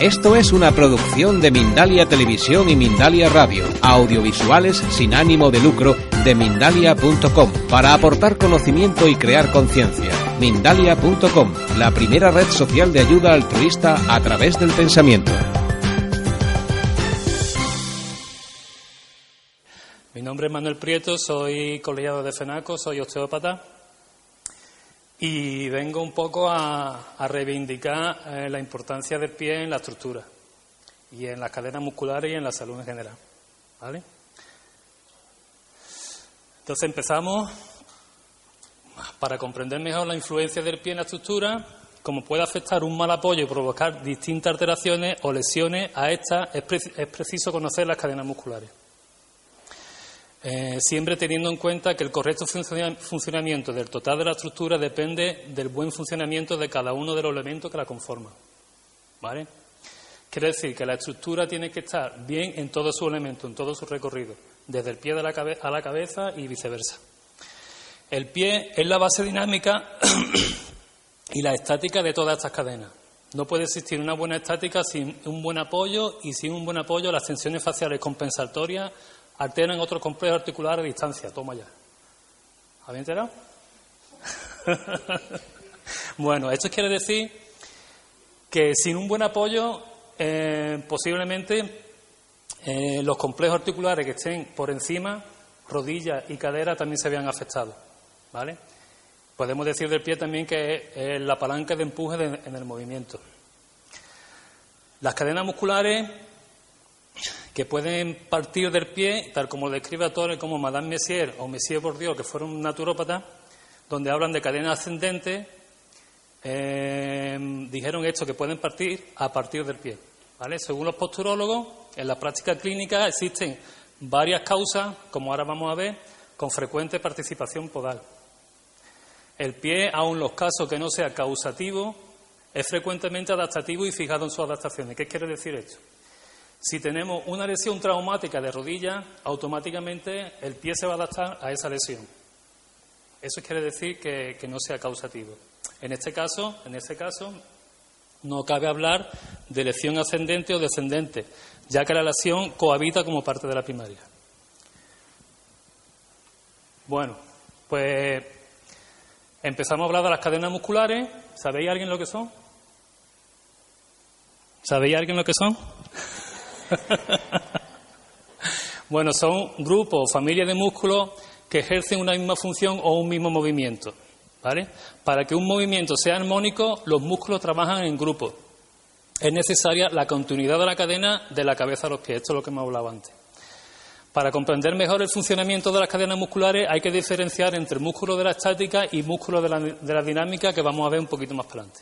Esto es una producción de Mindalia Televisión y Mindalia Radio, audiovisuales sin ánimo de lucro de mindalia.com, para aportar conocimiento y crear conciencia. Mindalia.com, la primera red social de ayuda altruista a través del pensamiento. Mi nombre es Manuel Prieto, soy colegiado de FENACO, soy osteópata y vengo un poco a, reivindicar eh, la importancia del pie en la estructura y en las cadenas musculares y en la salud en general. Entonces empezamos para comprender mejor la influencia del pie en la estructura, cómo puede afectar un mal apoyo y provocar distintas alteraciones o lesiones a estas, es, pre- es preciso conocer las cadenas musculares. Eh, siempre teniendo en cuenta que el correcto funciona- funcionamiento del total de la estructura depende del buen funcionamiento de cada uno de los elementos que la conforman. ¿Vale? Quiere decir que la estructura tiene que estar bien en todos sus elementos, en todo su recorrido, desde el pie de la a la cabeza y viceversa. El pie es la base dinámica y la estática de todas estas cadenas. No puede existir una buena estática sin un buen apoyo y sin un buen apoyo las tensiones faciales compensatorias alteran otros complejos articulares a distancia. Toma ya. ¿Habéis enterado? bueno, esto quiere decir que sin un buen apoyo, eh, posiblemente eh, los complejos articulares que estén por encima, rodillas y cadera, también se vean afectados. ¿Vale? Podemos decir del pie también que es la palanca de empuje en el movimiento. Las cadenas musculares que pueden partir del pie, tal como lo describe autores como Madame Messier o Messier Bourdieu, que fueron naturópatas, donde hablan de cadenas ascendentes, eh, dijeron esto, que pueden partir a partir del pie. ¿vale? Según los posturólogos, en la práctica clínica existen varias causas, como ahora vamos a ver, con frecuente participación podal. El pie, aun los casos que no sea causativo, es frecuentemente adaptativo y fijado en sus adaptaciones. ¿Qué quiere decir esto? Si tenemos una lesión traumática de rodilla, automáticamente el pie se va a adaptar a esa lesión. Eso quiere decir que, que no sea causativo. En este caso, en este caso, no cabe hablar de lesión ascendente o descendente, ya que la lesión cohabita como parte de la primaria. Bueno, pues empezamos a hablar de las cadenas musculares. ¿Sabéis alguien lo que son? ¿Sabéis alguien lo que son? bueno, son grupos o familias de músculos que ejercen una misma función o un mismo movimiento. ¿vale? Para que un movimiento sea armónico, los músculos trabajan en grupo. Es necesaria la continuidad de la cadena de la cabeza a los pies. Esto es lo que hemos hablado antes. Para comprender mejor el funcionamiento de las cadenas musculares hay que diferenciar entre músculos de la estática y músculos de la, dinámica que vamos a ver un poquito más adelante.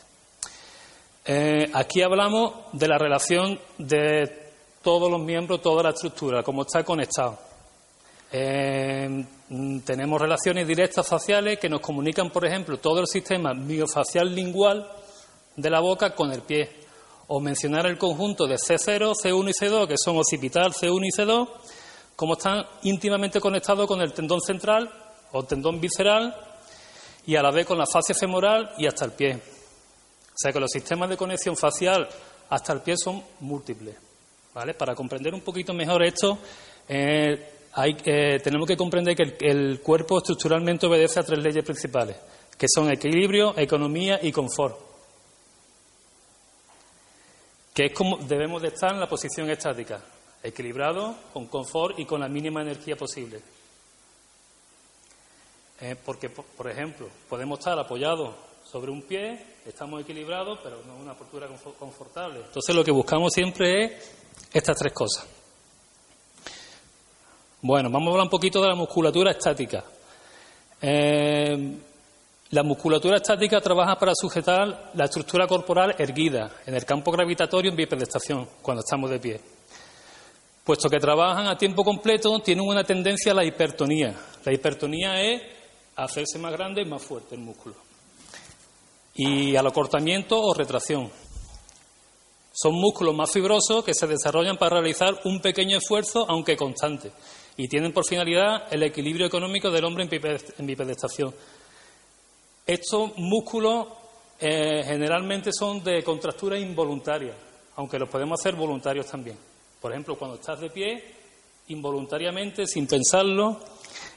Eh, aquí hablamos de la relación de todos los miembros, toda la estructura, cómo está conectado. Eh, mm, tenemos relaciones directas faciales que nos comunican, por ejemplo, todo el sistema miofacial lingual de la boca con el pie. O mencionar el conjunto de C0, C1 y C2, que son occipital, C1 y C2, cómo están íntimamente conectados con el tendón central o tendón visceral y a la vez con la fascia femoral y hasta el pie. O sea que los sistemas de conexión facial hasta el pie son múltiples. ¿Vale? Para comprender un poquito mejor esto, eh, eh, tenemos que comprender que el, cuerpo estructuralmente obedece a tres leyes principales, que son equilibrio, economía y confort. Que es como debemos de estar en la posición estática, equilibrado, con confort y con la mínima energía posible. Eh, porque, por, por ejemplo, podemos estar apoyados sobre un pie, estamos equilibrados, pero no una postura confo- confortable. Entonces lo que buscamos siempre es estas tres cosas. Bueno, vamos a hablar un poquito de la musculatura estática. Eh, La musculatura estática trabaja para sujetar la estructura corporal erguida en el campo gravitatorio en bipedestación, cuando estamos de pie. Puesto que trabajan a tiempo completo, tienen una tendencia a la hipertonía. La hipertonía es hacerse más grande y más fuerte el músculo. Y al acortamiento o retracción. Son músculos más fibrosos que se desarrollan para realizar un pequeño esfuerzo, aunque constante, y tienen por finalidad el equilibrio económico del hombre en bipedestación. Estos músculos eh, generalmente son de contractura involuntaria, aunque los podemos hacer voluntarios también. Por ejemplo, cuando estás de pie, involuntariamente, sin pensarlo,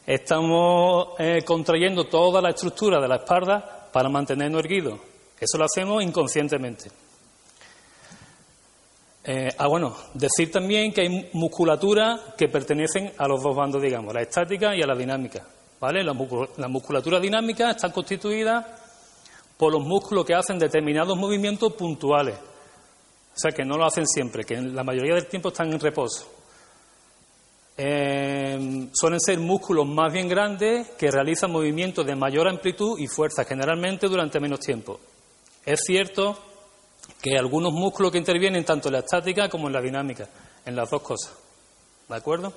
estamos eh, contrayendo toda la estructura de la espalda para mantenernos erguidos. Eso lo hacemos inconscientemente. Eh, ah, bueno, decir también que hay musculatura que pertenecen a los dos bandos, digamos, la estática y a la dinámica. ¿vale? La, musculatura dinámica está constituida por los músculos que hacen determinados movimientos puntuales. O sea, que no lo hacen siempre, que la mayoría del tiempo están en reposo. Eh, suelen ser músculos más bien grandes que realizan movimientos de mayor amplitud y fuerza, generalmente durante menos tiempo. Es cierto que algunos músculos que intervienen tanto en la estática como en la dinámica, en las dos cosas. ¿De acuerdo?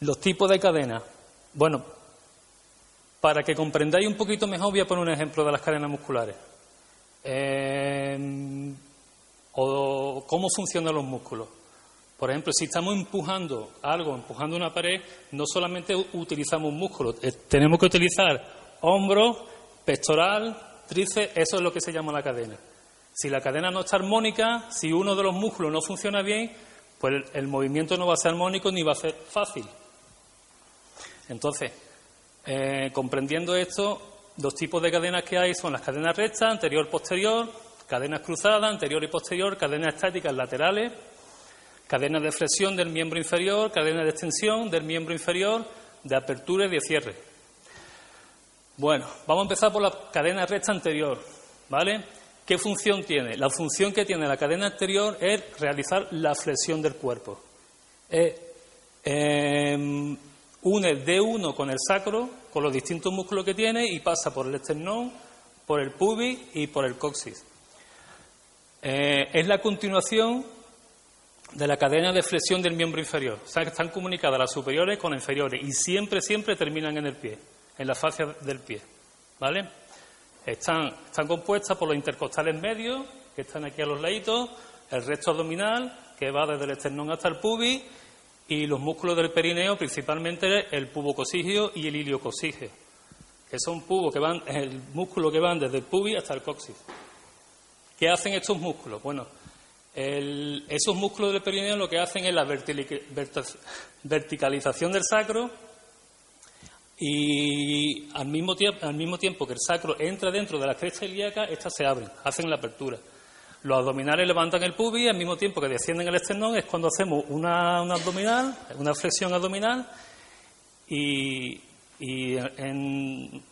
Los tipos de cadenas. Bueno, para que comprendáis un poquito mejor, voy a poner un ejemplo de las cadenas musculares. Eh, o cómo funcionan los músculos. Por ejemplo, si estamos empujando algo, empujando una pared, no solamente utilizamos músculos, eh, tenemos que utilizar hombro, pectoral, eso es lo que se llama la cadena. Si la cadena no está armónica, si uno de los músculos no funciona bien, pues el, movimiento no va a ser armónico ni va a ser fácil. Entonces, eh, comprendiendo esto, los tipos de cadenas que hay son las cadenas rectas, anterior-posterior, cadenas cruzadas, anterior y posterior, cadenas estáticas laterales, cadenas de flexión del miembro inferior, cadenas de extensión del miembro inferior, de apertura y de cierre. Bueno, vamos a empezar por la cadena recta anterior, ¿vale? ¿Qué función tiene? La función que tiene la cadena anterior es realizar la flexión del cuerpo. Em, une de uno con el sacro, con los distintos músculos que tiene y pasa por el esternón, por el pubis y por el coxis. Eh, es la continuación de la cadena de flexión del miembro inferior. O sea, que están comunicadas las superiores con las inferiores y siempre, siempre terminan en el pie en la fascia del pie. ¿Vale? Están, compuestas por los intercostales medios, que están aquí a los laditos, el resto abdominal, que va desde el esternón hasta el pubis, y los músculos del perineo, principalmente el pubocosigio y el iliocosigio, que son pubos que van, el músculo que van desde el pubis hasta el coxis. ¿Qué hacen estos músculos? Bueno, esos músculos del perineo lo que hacen es la verticalización del sacro y al mismo, tiempo, al mismo tiempo que el sacro entra dentro de la cresta ilíaca, estas se abren, hacen la apertura. Los abdominales levantan el pubis, al mismo tiempo que descienden el esternón, es cuando hacemos una, abdominal, una flexión abdominal, y, en,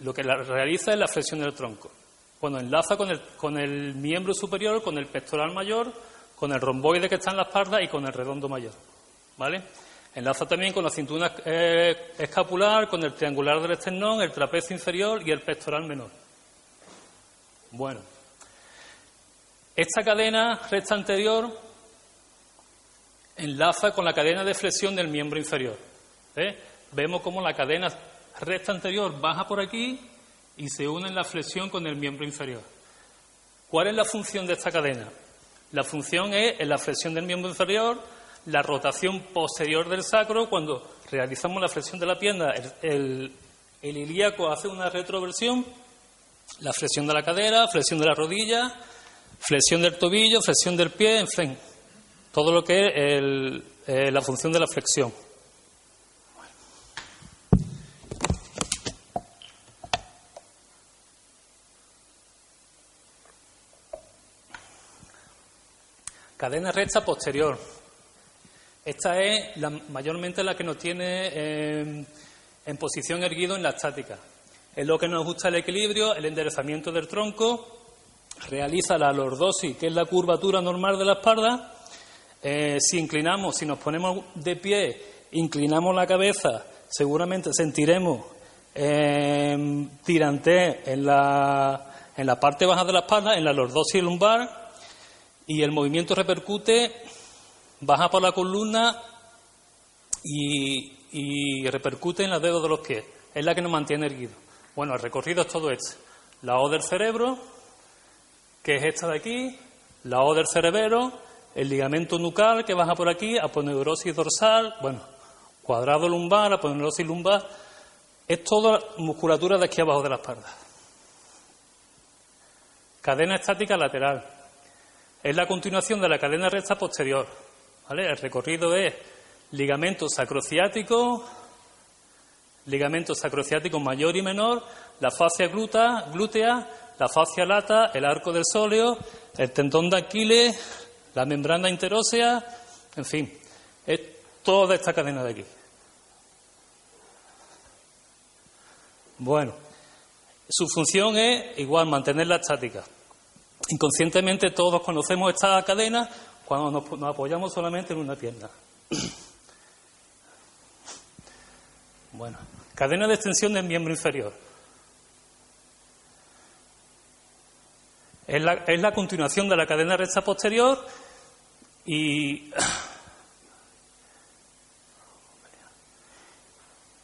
lo que la realiza es la flexión del tronco. Cuando enlaza con el, con el miembro superior, con el pectoral mayor, con el romboide que está en la espalda y con el redondo mayor. ¿Vale? Enlaza también con la cintura eh, escapular, con el triangular del esternón, el trapecio inferior y el pectoral menor. Bueno, esta cadena recta anterior enlaza con la cadena de flexión del miembro inferior. Vemos cómo la cadena recta anterior baja por aquí y se une en la flexión con el miembro inferior. ¿Cuál es la función de esta cadena? La función es en la flexión del miembro inferior la rotación posterior del sacro, cuando realizamos la flexión de la pierna, el, ilíaco hace una retroversión, la flexión de la cadera, flexión de la rodilla, flexión del tobillo, flexión del pie, en fin, todo lo que es eh, la función de la flexión. Cadena recta posterior. Esta es la, mayormente la que nos tiene en posición erguido en la estática. Es lo que nos gusta el equilibrio, el enderezamiento del tronco, realiza la lordosis, que es la curvatura normal de la espalda. Eh, si inclinamos, si nos ponemos de pie, inclinamos la cabeza, seguramente sentiremos eh, tirante en la, en la parte baja de la espalda, en la lordosis lumbar, y el movimiento repercute, baja por la columna y, repercute en los dedos de los pies. Es la que nos mantiene erguidos. Bueno, el recorrido es todo este. La O del cerebro, que es esta de aquí, la O del cerebro, el ligamento nucal que baja por aquí, aponeurosis dorsal, bueno, cuadrado lumbar, aponeurosis lumbar, es toda musculatura de aquí abajo de la espalda. Cadena estática lateral. Es la continuación de la cadena recta posterior. El recorrido es ligamento sacrociático, ligamento sacrociático mayor y menor, la fascia glútea, glútea, la fascia lata, el arco del sóleo, el tendón de Aquiles, la membrana interósea, en fin, es toda esta cadena de aquí. Bueno, su función es igual mantenerla estática. Inconscientemente todos conocemos esta cadena cuando nos, apoyamos solamente en una pierna. Bueno, cadena de extensión del miembro inferior. Es la, es la continuación de la cadena recta posterior y.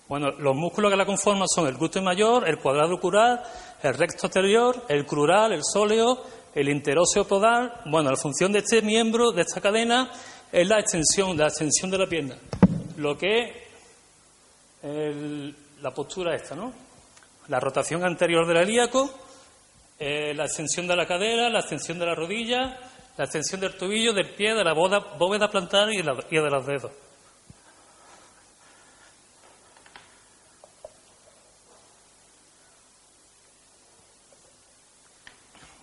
Bueno, los músculos que la conforman son el glúteo mayor, el cuadrado cural, el recto anterior, el crural, el sóleo, el interóseo podal. Bueno, la función de este miembro, de esta cadena, es la extensión, la extensión de la pierna. Lo que es la postura esta, ¿no? La rotación anterior del ilíaco, eh, la extensión de la cadera, la extensión de la rodilla, la extensión del tobillo, del pie, de la bóveda plantar y de, los dedos.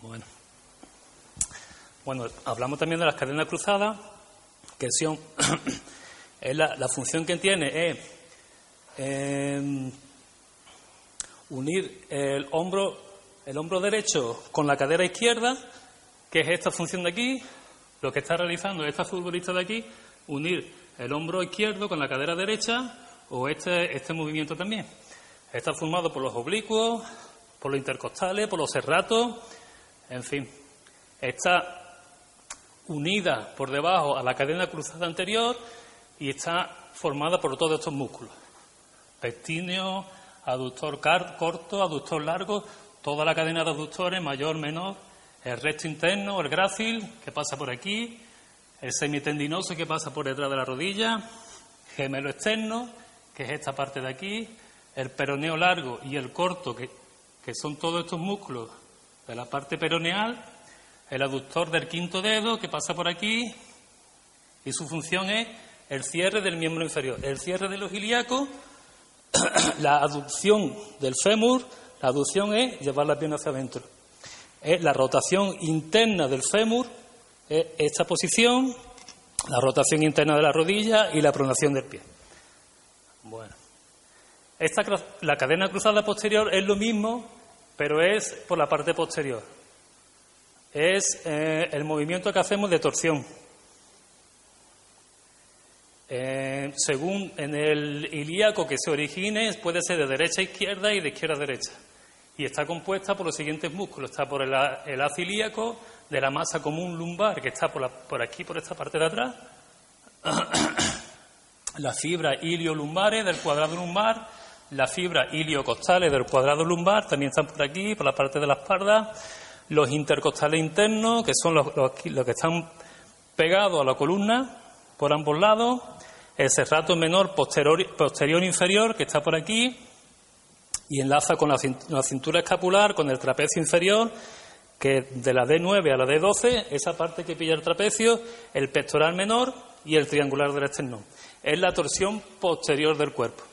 Bueno. Bueno, hablamos también de las cadenas cruzadas, que son, es la, función que tiene es em, unir el hombro, el hombro derecho con la cadera izquierda ¿Qué es esta función de aquí? Lo que está realizando esta futbolista de aquí, unir el hombro izquierdo con la cadera derecha o este, este movimiento también. Está formado por los oblicuos, por los intercostales, por los serratos, en fin. Está unida por debajo a la cadena cruzada anterior y está formada por todos estos músculos. Pectíneo, aductor corto, aductor largo, toda la cadena de aductores, mayor, menor, el recto interno, el grácil, que pasa por aquí, el semitendinoso, que pasa por detrás de la rodilla, gemelo externo, que es esta parte de aquí, el peroneo largo y el corto, que, que son todos estos músculos de la parte peroneal, el aductor del quinto dedo, que pasa por aquí, y su función es el cierre del miembro inferior, el cierre de los ilíacos, la aducción del fémur, la aducción es llevar la pierna hacia adentro la rotación interna del fémur, es esta posición, la rotación interna de la rodilla y la pronación del pie. Bueno, esta, la cadena cruzada posterior es lo mismo, pero es por la parte posterior. Es eh, el movimiento que hacemos de torsión. Eh, según en el ilíaco que se origine, puede ser de derecha a izquierda y de izquierda a derecha y está compuesta por los siguientes músculos. Está por el, el ilíaco de la masa común lumbar, que está por, por aquí, por esta parte de atrás. la fibra iliolumbares del cuadrado lumbar, la fibra iliocostales del cuadrado lumbar, también están por aquí, por la parte de la espalda. Los intercostales internos, que son los, que están pegados a la columna por ambos lados. El serrato menor posterior, posterior inferior, que está por aquí y enlaza con la cintura escapular, con el trapecio inferior, que de la D9 a la D12, esa parte que pilla el trapecio, el pectoral menor y el triangular del esternón. Es la torsión posterior del cuerpo.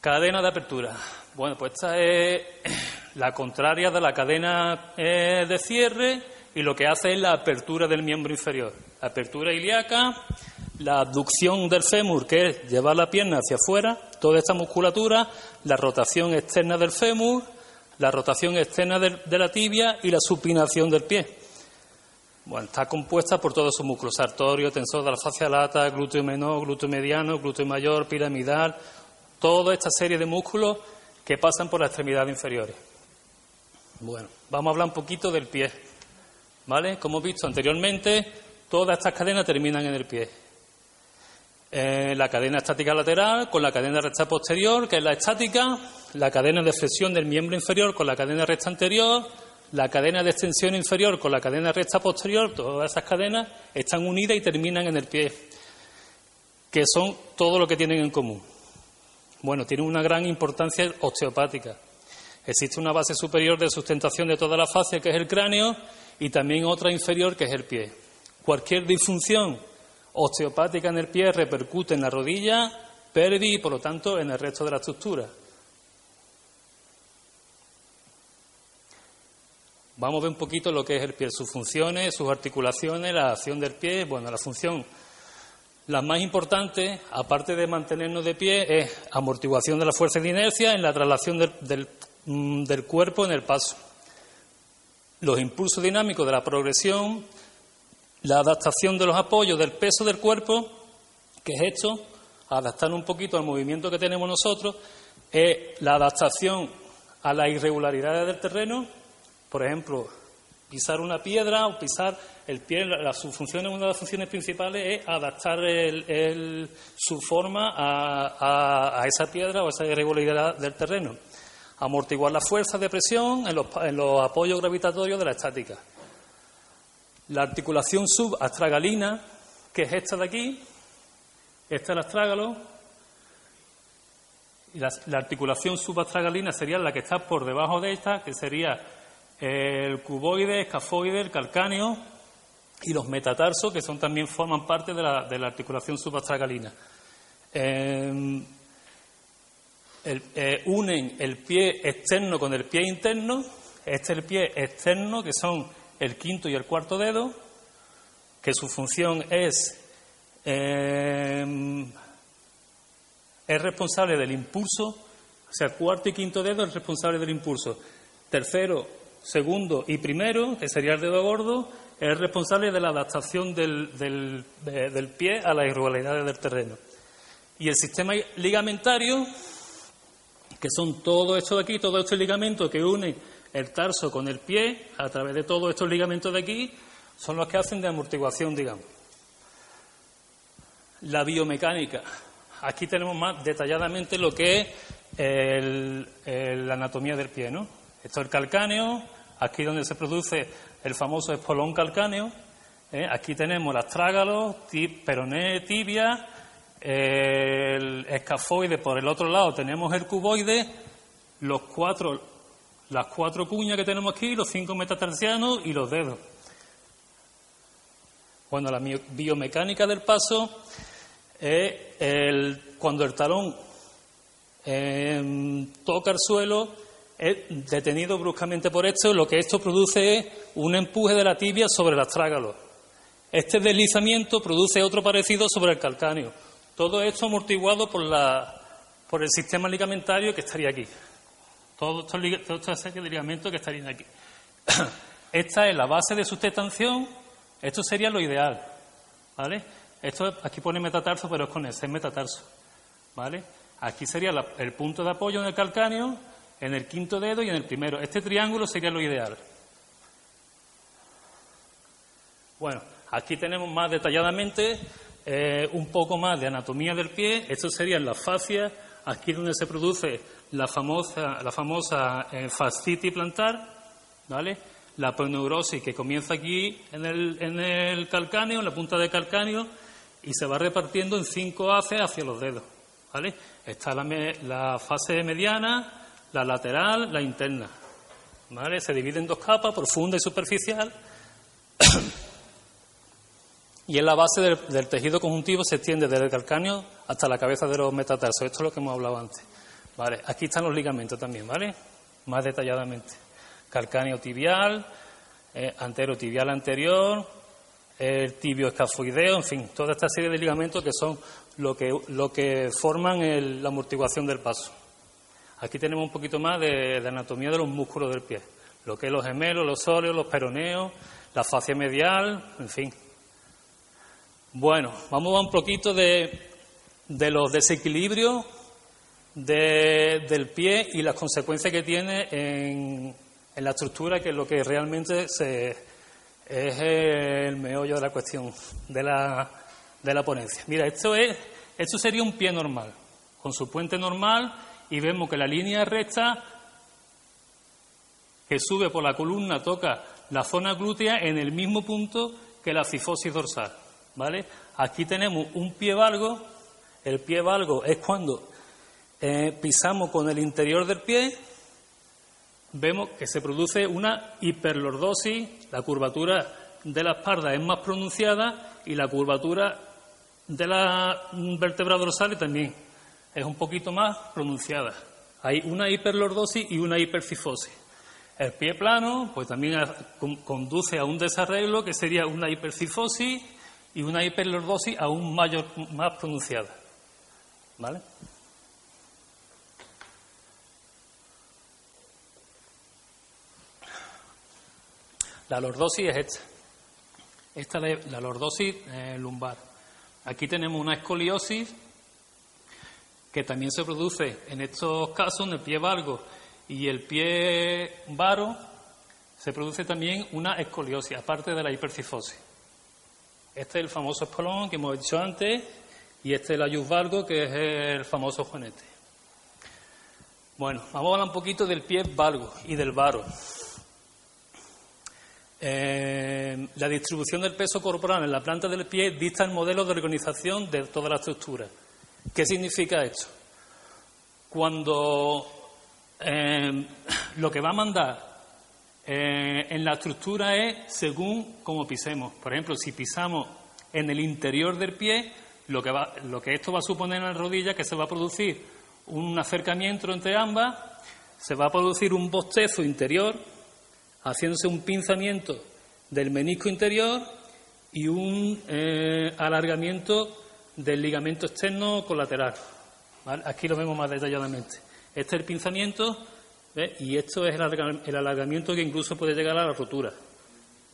Cadena de apertura. Bueno, pues esta es la contraria de la cadena eh, de cierre y lo que hace es la apertura del miembro inferior. Apertura ilíaca, la abducción del fémur, que es llevar la pierna hacia afuera, toda esta musculatura, la rotación externa del fémur, la rotación externa de, la tibia y la supinación del pie. Bueno, está compuesta por todos esos músculos, sartorio, tensor de la fascia lata, glúteo menor, glúteo mediano, glúteo mayor, piramidal, toda esta serie de músculos que pasan por las extremidades inferiores. Bueno, vamos a hablar un poquito del pie. ¿Vale? Como hemos visto anteriormente, todas estas cadenas terminan en el pie. Eh, la cadena estática lateral con la cadena recta posterior, que es la estática, la cadena de flexión del miembro inferior con la cadena recta anterior, la cadena de extensión inferior con la cadena recta posterior, todas esas cadenas están unidas y terminan en el pie, que son todo lo que tienen en común. Bueno, tienen una gran importancia osteopática. Existe una base superior de sustentación de toda la fase, que es el cráneo, y también otra inferior, que es el pie. Cualquier disfunción osteopática en el pie repercute en la rodilla, pelvis y, por lo tanto, en el resto de la estructura. Vamos a ver un poquito lo que es el pie, sus funciones, sus articulaciones, la acción del pie. Bueno, la función, la más importante, aparte de mantenernos de pie, es amortiguación de la fuerza de inercia en la traslación del, mm, del cuerpo en el paso. Los impulsos dinámicos de la progresión, la adaptación de los apoyos del peso del cuerpo, que es esto, adaptar un poquito al movimiento que tenemos nosotros, es la adaptación a las irregularidades del terreno por ejemplo, pisar una piedra o pisar el pie, la, su función, una de las funciones principales es adaptar su forma a, esa piedra o a esa irregularidad del terreno. Amortiguar la fuerza de presión en los, en apoyos gravitatorios de la estática. La articulación subastragalina, que es esta de aquí, esta es el astrágalo, y la, la articulación subastragalina sería la que está por debajo de esta, que sería el cuboide, escafoide, el calcáneo y los metatarsos, que son también forman parte de la, articulación subastragalina. Eh, unen el pie externo con el pie interno. Este es el pie externo, que son el quinto y el cuarto dedo, que su función es, em, es responsable del impulso, o sea, cuarto y quinto dedo es responsable del impulso. Tercero, segundo y primero, que sería el dedo gordo, es responsable de la adaptación del, del, pie a las irregularidades del terreno. Y el sistema ligamentario, que son todo esto de aquí, todo este ligamento que une el tarso con el pie, a través de todos estos ligamentos de aquí, son los que hacen de amortiguación, digamos. La biomecánica. Aquí tenemos más detalladamente lo que es la anatomía del pie, ¿no? Esto es el calcáneo, aquí donde se produce el famoso espolón calcáneo. ¿eh? Aquí tenemos el astrágalo, peroné, tibia, el escafoide por el otro lado tenemos el cuboide, los cuatro, las cuatro cuñas que tenemos aquí, los cinco metatarsianos y los dedos. Bueno, la biomecánica del paso es el, cuando el talón em, toca el suelo, es detenido bruscamente por esto, lo que esto produce es un empuje de la tibia sobre el astrágalo. Este deslizamiento produce otro parecido sobre el calcáneo. Todo esto amortiguado por, la, por el sistema ligamentario que estaría aquí. Todo estos, todo ligamentos que estarían aquí. Esta es la base de sustentación. Esto sería lo ideal. ¿Vale? Esto aquí pone metatarso, pero es con ese, es metatarso. ¿Vale? Aquí sería el punto de apoyo en el calcáneo en el quinto dedo y en el primero. Este triángulo sería lo ideal. Bueno, aquí tenemos más detalladamente eh, un poco más de anatomía del pie. Esto serían las fascias, aquí donde se produce la famosa, la famosa eh, fascitis plantar, ¿vale? La proneurosis que comienza aquí en el, en el calcáneo, en la punta del calcáneo, y se va repartiendo en cinco haces hacia los dedos, ¿vale? Está la, la fase mediana, la lateral, la interna. ¿Vale? Se divide en dos capas, profunda y superficial. y en la base del, tejido conjuntivo se extiende desde el calcáneo hasta la cabeza de los metatarsos. Esto es lo que hemos hablado antes. ¿Vale? Aquí están los ligamentos también, ¿vale? Más detalladamente. Calcáneo tibial, eh, antero tibial anterior, el tibio escafoideo, en fin, toda esta serie de ligamentos que son lo que, lo que forman la amortiguación del paso. Aquí tenemos un poquito más de, anatomía de los músculos del pie, lo que es los gemelos, los óleos, los peroneos, la fascia medial, en fin. Bueno, vamos a un poquito de, los desequilibrios del pie y las consecuencias que tiene en, la estructura, que es lo que realmente se, es el meollo de la cuestión de la, de la ponencia. Mira, esto, es, esto sería un pie normal, con su puente normal, y vemos que la línea recta que sube por la columna toca la zona glútea en el mismo punto que la cifosis dorsal. ¿Vale? Aquí tenemos un pie valgo. El pie valgo es cuando eh, pisamos con el interior del pie, vemos que se produce una hiperlordosis, la curvatura de la espalda es más pronunciada y la curvatura de la vértebra dorsal también es un poquito más pronunciada. Hay una hiperlordosis y una hipercifosis. El pie plano, pues también conduce a un desarreglo que sería una hipercifosis y una hiperlordosis aún mayor, más pronunciada. ¿Vale? La lordosis es esta. Esta es la lordosis eh, lumbar. Aquí tenemos una escoliosis que también se produce en estos casos en el pie valgo y el pie varo, se produce también una escoliosis, aparte de la hipercifosis. Este es el famoso espolón que hemos dicho antes y este es el ayus valgo, que es el famoso juanete. Bueno, vamos a hablar un poquito del pie valgo y del varo. Eh, la distribución del peso corporal en la planta del pie dista el modelo de organización de toda la estructura. ¿Qué significa esto? Cuando eh, lo que va a mandar eh, en la estructura es según cómo pisemos. Por ejemplo, si pisamos en el interior del pie, lo que, esto va a suponer en la rodilla es que se va a producir un acercamiento entre ambas, se va a producir un bostezo interior, haciéndose un pinzamiento del menisco interior y un eh, alargamiento del ligamento externo colateral. Aquí lo vemos más detalladamente. Este es el pinzamiento y esto es el alargamiento que incluso puede llegar a la rotura.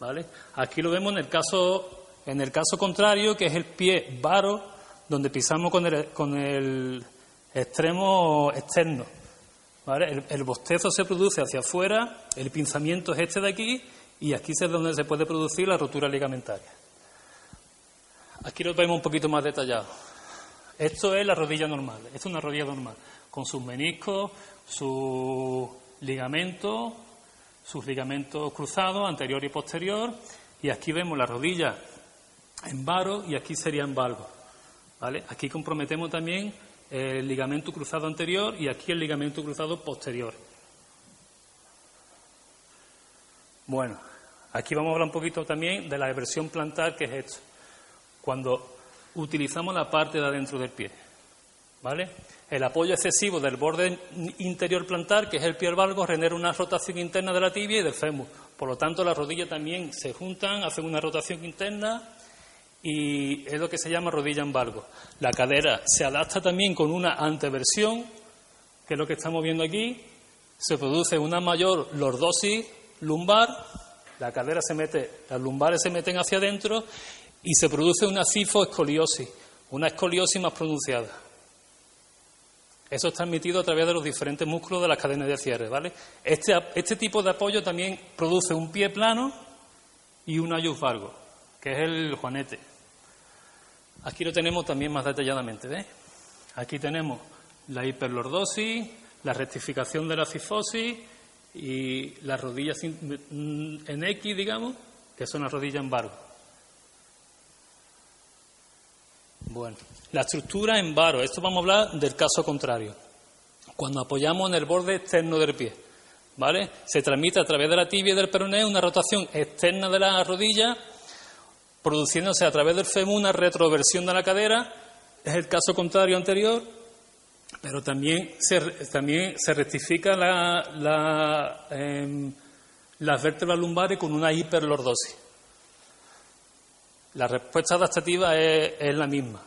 ¿vale? Aquí lo vemos en el caso, en el caso contrario, que es el pie varo, donde pisamos con el, con el extremo externo. El, bostezo se produce hacia afuera, el pinzamiento es este de aquí y aquí es donde se puede producir la rotura ligamentaria. Aquí lo vemos un poquito más detallado. Esto es la rodilla normal, esto es una rodilla normal, con sus meniscos, sus ligamentos, sus ligamentos cruzados, anterior y posterior, y aquí vemos la rodilla en varo y aquí sería en valgo. ¿vale? Aquí comprometemos también el ligamento cruzado anterior y aquí el ligamento cruzado posterior. Bueno, aquí vamos a hablar un poquito también de la eversión plantar, que es esto. Cuando utilizamos la parte de adentro del pie, ¿vale? El apoyo excesivo del borde interior plantar, que es el pie valgo, genera una rotación interna de la tibia y del fémur. Por lo tanto, las rodillas también se juntan, hacen una rotación interna y es lo que se llama rodilla en valgo. La cadera se adapta también con una anteversión, que es lo que estamos viendo aquí. Se produce una mayor lordosis lumbar, la cadera se mete, las lumbares se meten hacia adentro y se produce una cifoescoliosis, una escoliosis más pronunciada. Eso está transmitido a través de los diferentes músculos de las cadenas de cierre, ¿vale? Este, este tipo de apoyo también produce un pie plano y un ayus valgo, que es el juanete. Aquí lo tenemos también más detalladamente, ¿ves? Aquí tenemos la hiperlordosis, la rectificación de la cifosis y las rodillas en X, digamos, que son las rodillas en varo. Bueno, la estructura en varo, esto vamos a hablar del caso contrario. Cuando apoyamos en el borde externo del pie, ¿vale? Se transmite a través de la tibia y del peroné una rotación externa de la rodilla produciéndose a través del fémur una retroversión de la cadera, es el caso contrario anterior, pero también se, también se rectifica la, la, em, las vértebras lumbares con una hiperlordosis. La respuesta adaptativa es, la misma.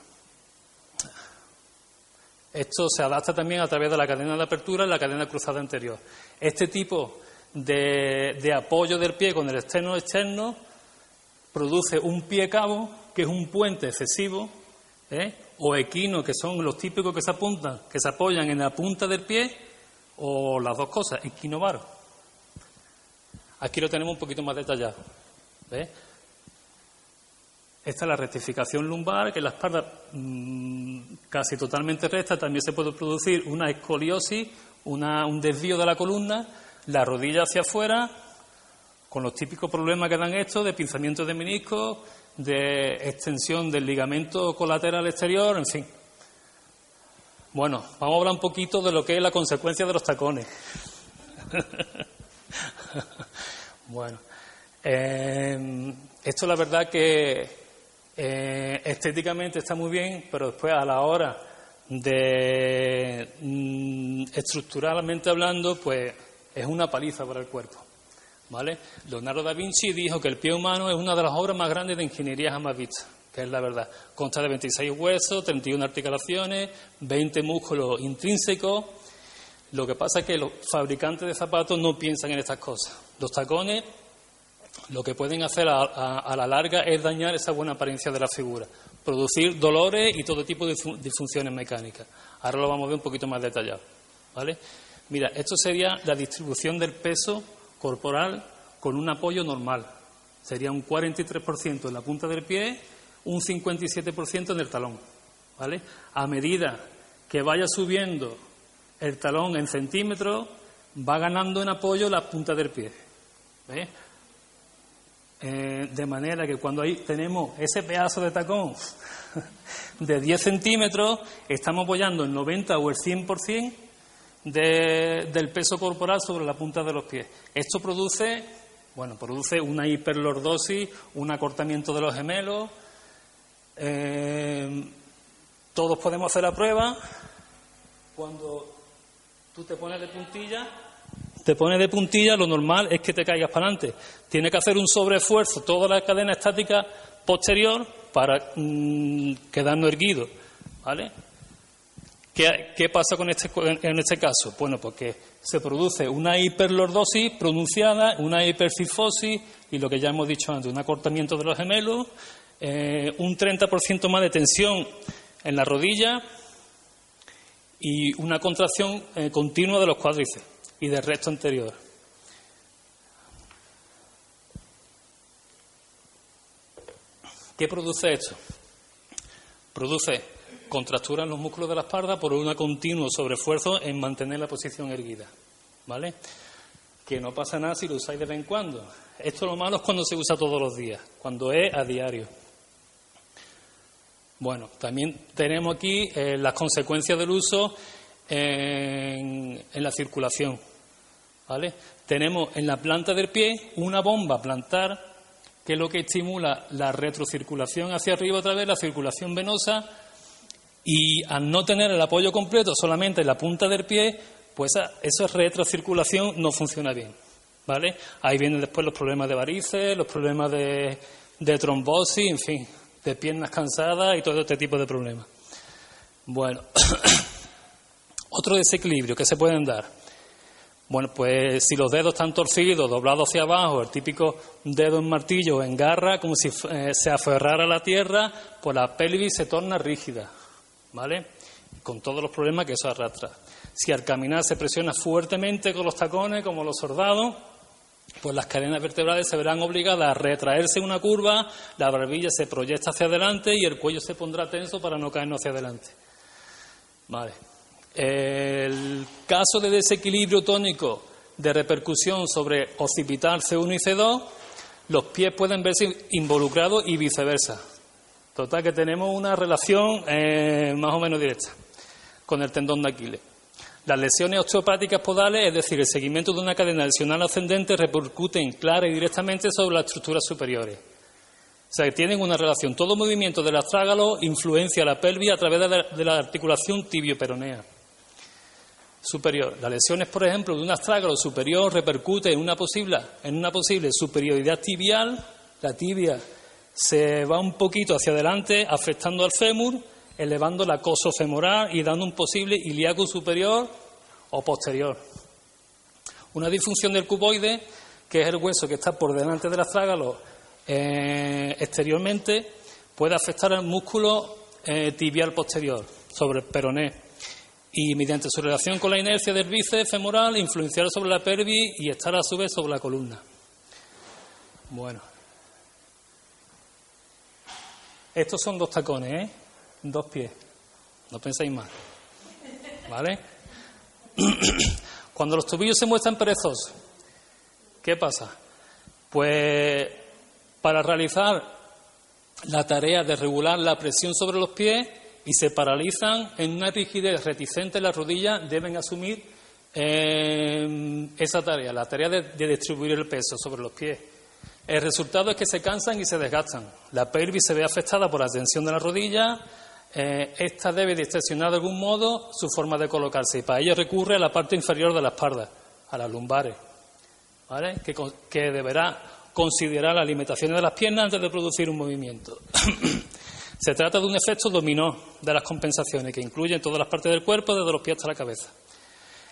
Esto se adapta también a través de la cadena de apertura y la cadena cruzada anterior. Este tipo de, apoyo del pie con el externo externo produce un pie cabo, que es un puente excesivo, ¿eh? o equino, que son los típicos que se apuntan, que se apoyan en la punta del pie, o las dos cosas, equinovaro. Aquí lo tenemos un poquito más detallado. ¿Ves? Esta es la rectificación lumbar, que la espalda mm, casi totalmente recta también se puede producir una escoliosis, un desvío de la columna, la rodilla hacia afuera, con los típicos problemas que dan esto de pinzamiento de menisco, de extensión del ligamento colateral exterior, en fin. Bueno, vamos a hablar un poquito de lo que es la consecuencia de los tacones. bueno, eh, esto la verdad que eh, estéticamente está muy bien, pero después a la hora de mm, estructuralmente hablando, pues es una paliza para el cuerpo. ¿Vale? Leonardo da Vinci dijo que el pie humano es una de las obras más grandes de ingeniería jamás vista, que es la verdad. Consta de 26 huesos, 31 articulaciones, 20 músculos intrínsecos. Lo que pasa es que los fabricantes de zapatos no piensan en estas cosas. Los tacones lo que pueden hacer a, la larga es dañar esa buena apariencia de la figura, producir dolores y todo tipo de disfunciones mecánicas. Ahora lo vamos a ver un poquito más detallado. ¿vale? Mira, esto sería la distribución del peso corporal con un apoyo normal. Sería un 43% en la punta del pie, un 57% en el talón. ¿vale? A medida que vaya subiendo el talón en centímetros, va ganando en apoyo la punta del pie. ¿Ves? Eh, de manera que cuando ahí tenemos ese pedazo de tacón de 10 centímetros, estamos apoyando el 90 o el 100% de, del peso corporal sobre la punta de los pies. Esto produce, bueno, produce una hiperlordosis, un acortamiento de los gemelos. Eh, todos podemos hacer la prueba. Cuando tú te pones de puntilla, te pones de puntilla, lo normal es que te caigas para adelante. Tiene que hacer un sobreesfuerzo toda la cadena estática posterior para mm, quedarnos erguidos. ¿Vale? ¿Qué, pasa con este, en este caso? Bueno, porque se produce una hiperlordosis pronunciada, una hipercifosis y lo que ya hemos dicho antes, un acortamiento de los gemelos, eh, un 30% más de tensión en la rodilla y una contracción eh, continua de los cuádriceps y del resto anterior. ¿Qué produce esto? Produce contractura en los músculos de la espalda por un continuo sobreesfuerzo en mantener la posición erguida. ¿Vale? Que no pasa nada si lo usáis de vez en cuando. Esto lo malo es cuando se usa todos los días, cuando es a diario. Bueno, también tenemos aquí eh, las consecuencias del uso en, la circulación. ¿Vale? Tenemos en la planta del pie una bomba plantar que es lo que estimula la retrocirculación hacia arriba otra vez, la circulación venosa, y al no tener el apoyo completo solamente en la punta del pie, pues esa, retrocirculación no funciona bien. ¿vale? Ahí vienen después los problemas de varices, los problemas de, de trombosis, en fin, de piernas cansadas y todo este tipo de problemas. Bueno. Otro desequilibrio que se pueden dar. Bueno, pues si los dedos están torcidos, doblados hacia abajo, el típico dedo en martillo en garra, como si eh, se aferrara a la tierra, pues la pelvis se torna rígida, ¿vale? Con todos los problemas que eso arrastra. Si al caminar se presiona fuertemente con los tacones, como los soldados, pues las cadenas vertebrales se verán obligadas a retraerse en una curva, la barbilla se proyecta hacia adelante y el cuello se pondrá tenso para no caernos hacia adelante. Vale. El caso de desequilibrio tónico de repercusión sobre occipital C1 y C2, los pies pueden verse involucrados y viceversa. Total, que tenemos una relación eh, más o menos directa con el tendón de Aquiles. Las lesiones osteopáticas podales, es decir, el seguimiento de una cadena lesional ascendente, repercuten clara y directamente sobre las estructuras superiores. O sea, que tienen una relación. Todo movimiento del astrágalo influencia la pelvis a través de la, de la articulación tibio-peronea superior. Las lesiones, por ejemplo, de un astrágalo superior repercute en una posible, en una posible superioridad tibial. La tibia se va un poquito hacia adelante, afectando al fémur, elevando la coso femoral y dando un posible ilíaco superior o posterior. Una disfunción del cuboide, que es el hueso que está por delante del astrágalo eh, exteriormente, puede afectar al músculo eh, tibial posterior, sobre el peroné, y mediante su relación con la inercia del bíceps femoral influenciar sobre la pelvis y estar a su vez sobre la columna. Bueno. Estos son dos tacones, ¿eh? Dos pies. No pensáis más. ¿Vale? Cuando los tobillos se muestran perezosos, ¿qué pasa? Pues para realizar la tarea de regular la presión sobre los pies y se paralizan en una rigidez reticente en la rodilla, deben asumir eh, esa tarea, la tarea de, distribuir el peso sobre los pies. El resultado es que se cansan y se desgastan. La pelvis se ve afectada por la tensión de la rodilla, eh, esta debe distorsionar de algún modo su forma de colocarse y para ello recurre a la parte inferior de la espalda, a las lumbares, que, que deberá considerar las limitaciones de las piernas antes de producir un movimiento. Se trata de un efecto dominó de las compensaciones que incluyen todas las partes del cuerpo, desde los pies hasta la cabeza.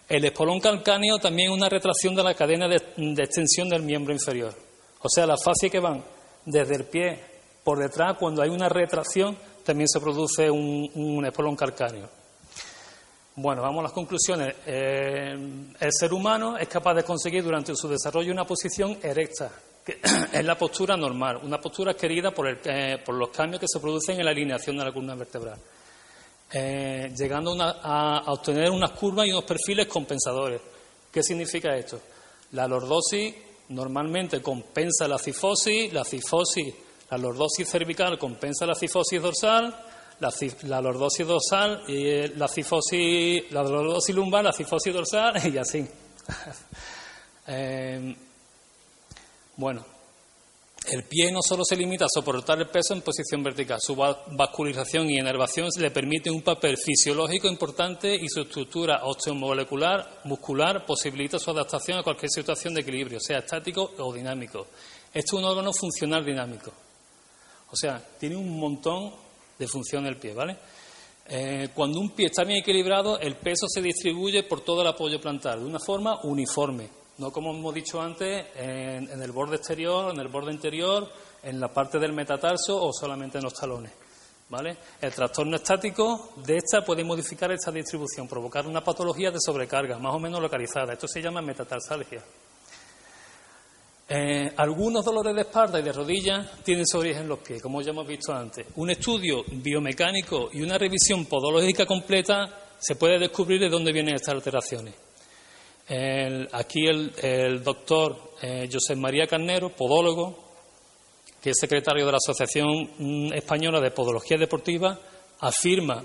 El espolón calcáneo también es una retracción de la cadena de, extensión del miembro inferior. O sea, las fascias que van desde el pie por detrás, cuando hay una retracción, también se produce un, espolón calcáneo. Bueno, vamos a las conclusiones. Eh, el ser humano es capaz de conseguir durante su desarrollo una posición erecta, es la postura normal, una postura querida por, eh, por, los cambios que se producen en la alineación de la columna vertebral, eh, llegando a, a, obtener unas curvas y unos perfiles compensadores. ¿Qué significa esto? La lordosis normalmente compensa la cifosis, la cifosis la lordosis cervical compensa la cifosis dorsal, la, lordosis dorsal y la cifosis, la lordosis lumbar, la cifosis dorsal y así. Bueno, el pie no solo se limita a soportar el peso en posición vertical, su vascularización y enervación le permite un papel fisiológico importante y su estructura osteomolecular muscular posibilita su adaptación a cualquier situación de equilibrio, sea estático o dinámico. Esto es un órgano funcional dinámico. O sea, tiene un montón de función el pie, ¿vale? Eh, cuando un pie está bien equilibrado, el peso se distribuye por todo el apoyo plantar de una forma uniforme, no como hemos dicho antes, en, el borde exterior, en el borde interior, en la parte del metatarso o solamente en los talones. ¿Vale? El trastorno estático de esta puede modificar esta distribución, provocar una patología de sobrecarga, más o menos localizada. Esto se llama metatarsalgia. Eh, algunos dolores de espalda y de rodillas tienen su origen en los pies, como ya hemos visto antes. Un estudio biomecánico y una revisión podológica completa se puede descubrir de dónde vienen estas alteraciones. Aquí el, doctor eh, José María Carnero, podólogo, que es secretario de la Asociación mm, Española de Podología Deportiva, afirma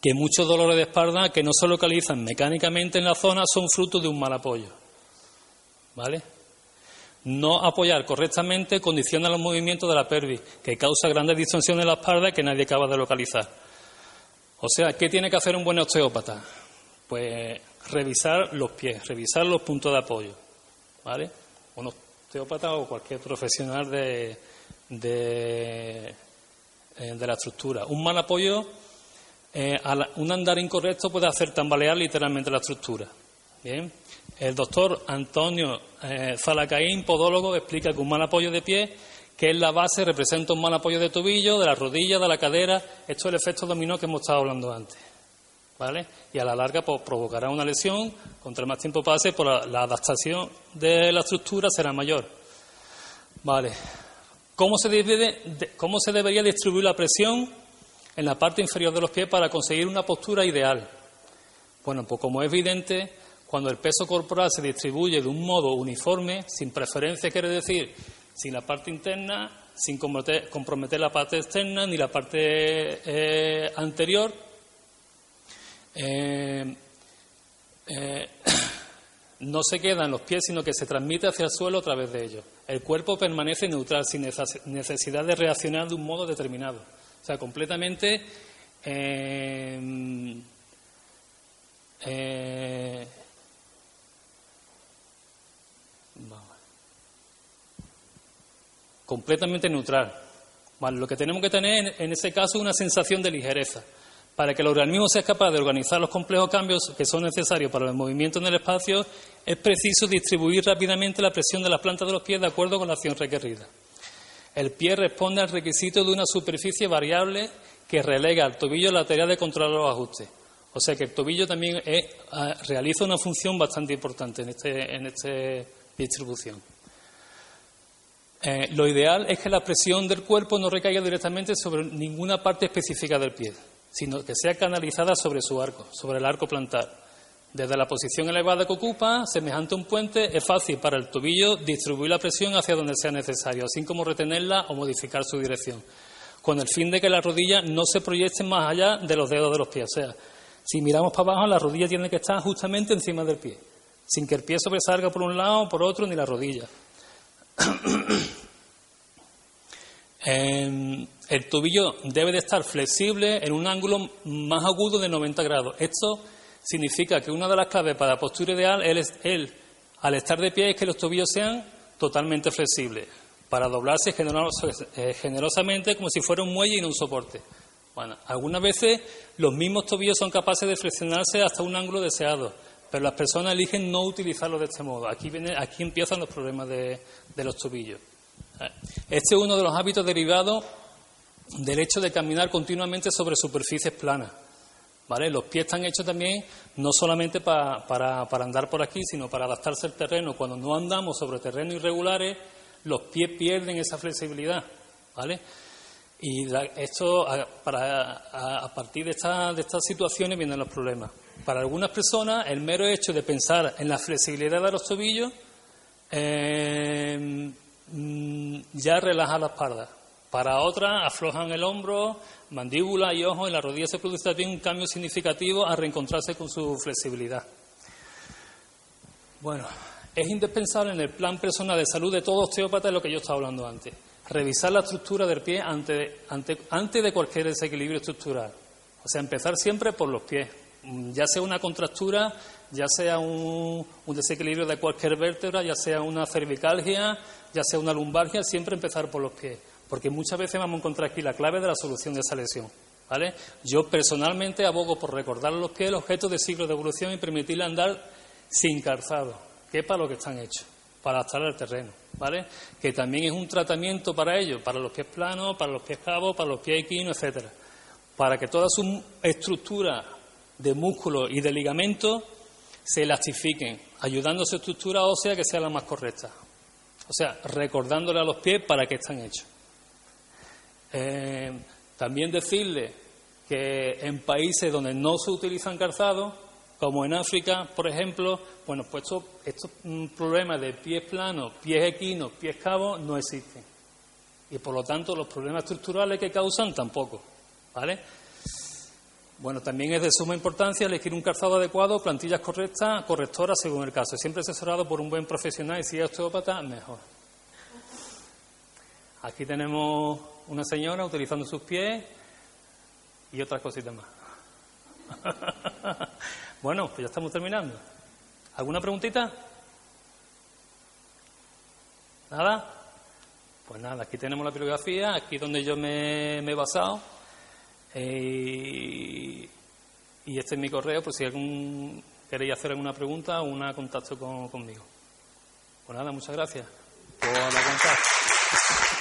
que muchos dolores de espalda que no se localizan mecánicamente en la zona son fruto de un mal apoyo. ¿Vale? No apoyar correctamente condiciona los movimientos de la pelvis, que causa grandes distorsiones en la espalda que nadie acaba de localizar. O sea, ¿qué tiene que hacer un buen osteópata? Pues revisar los pies, revisar los puntos de apoyo. ¿Vale? Un osteópata o cualquier profesional de, de, eh, la estructura. Un mal apoyo, eh, un andar incorrecto puede hacer tambalear literalmente la estructura. Bien. El doctor Antonio eh, Zalacaín, podólogo, explica que un mal apoyo de pie, que es la base, representa un mal apoyo de tobillo, de la rodilla, de la cadera. Esto es el efecto dominó que hemos estado hablando antes. ¿Vale? Y a la larga pues, provocará una lesión, contra más tiempo pase, por pues, la, adaptación de la estructura será mayor. ¿Vale? ¿Cómo se, ¿Cómo se debería distribuir la presión en la parte inferior de los pies para conseguir una postura ideal? Bueno, pues como es evidente, cuando el peso corporal se distribuye de un modo uniforme, sin preferencia, quiere decir, sin la parte interna, sin comprometer, la parte externa ni la parte eh, anterior, eh, eh, no se queda en los pies, sino que se transmite hacia el suelo a través de ellos. El cuerpo permanece neutral, sin necesidad de reaccionar de un modo determinado. O sea, completamente completamente neutral. lo que tenemos que tener en ese caso es una sensación de ligereza. Para que el organismo sea capaz de organizar los complejos cambios que son necesarios para el movimiento en el espacio, es preciso distribuir rápidamente la presión de las plantas de los pies de acuerdo con la acción requerida. El pie responde al requisito de una superficie variable que relega al tobillo la tarea de controlar los ajustes. O sea que el tobillo también ah, realiza una función bastante importante en esta este distribución. Eh, lo ideal es que la presión del cuerpo no recaiga directamente sobre ninguna parte específica del pie, sino que sea canalizada sobre su arco, sobre el arco plantar. Desde la posición elevada que ocupa, semejante a un puente, es fácil para el tobillo distribuir la presión hacia donde sea necesario, así como retenerla o modificar su dirección, con el fin de que las rodillas no se proyecten más allá de los dedos de los pies. O sea, si miramos para abajo, la rodilla tiene que estar justamente encima del pie, sin que el pie sobresalga por un lado o por otro, ni la rodilla. Em, el tobillo debe de estar flexible en un ángulo más agudo de 90 grados. Esto significa que una de las claves para la postura ideal es el, al estar de pie es que los tobillos sean totalmente flexibles, para doblarse eh, generosamente como si fuera un muelle y no un soporte. Bueno, algunas veces los mismos tobillos son capaces de flexionarse hasta un ángulo deseado, pero las personas eligen no utilizarlo de este modo. Aquí, viene, aquí empiezan los problemas de los tobillos. Este es uno de los hábitos derivados del hecho de caminar continuamente sobre superficies planas. ¿Vale? Los pies están hechos también no solamente para, andar por aquí, sino para adaptarse al terreno. Cuando no andamos sobre terrenos irregulares, los pies pierden esa flexibilidad. ¿Vale? Y esto, a, partir de, de estas situaciones vienen los problemas. Para algunas personas, el mero hecho de pensar en la flexibilidad de los tobillos eh, Mm, ya relaja la espalda. Para otras, aflojan el hombro, mandíbula y ojo, y la rodilla se produce también un cambio significativo a reencontrarse con su flexibilidad. Bueno, es indispensable en el plan personal de salud de todo osteópata lo que yo estaba hablando antes. Revisar la estructura del pie antes, de cualquier desequilibrio estructural. O sea, empezar siempre por los pies. Mm, ya sea una contractura, ya sea un, desequilibrio de cualquier vértebra, ya sea una cervicalgia, ya sea una lumbargia, siempre empezar por los pies, porque muchas veces vamos a encontrar aquí la clave de la solución de esa lesión. ¿vale? Yo personalmente abogo por recordar los pies el objeto de ciclo de evolución y permitirle andar sin calzado, que es para lo que están hechos, para adaptar al terreno. ¿vale? Que también es un tratamiento para ellos, para los pies planos, para los pies cabos, para los pies equinos, etcétera, para que toda su estructura de músculo y de ligamento se elastifiquen, ayudando a su estructura ósea que sea la más correcta. O sea, recordándole a los pies para qué están hechos. Eh, también decirle que en países donde no se utilizan calzados, como en África, por ejemplo, bueno, pues estos, estos problemas de pies planos, pies equinos, pies cabos no existen. Y por lo tanto, los problemas estructurales que causan tampoco. ¿Vale? Bueno, también es de suma importancia elegir un calzado adecuado, plantillas correctas, correctoras según el caso. Siempre asesorado por un buen profesional y si es osteópata, mejor. Aquí tenemos una señora utilizando sus pies y otras cositas más. bueno, pues ya estamos terminando. ¿Alguna preguntita? ¿Nada? Pues nada, aquí tenemos la bibliografía, aquí donde yo me he basado. Eh, y este es mi correo por si algún queréis hacer alguna pregunta o un contacto conmigo. Pues nada, muchas gracias por la contacto.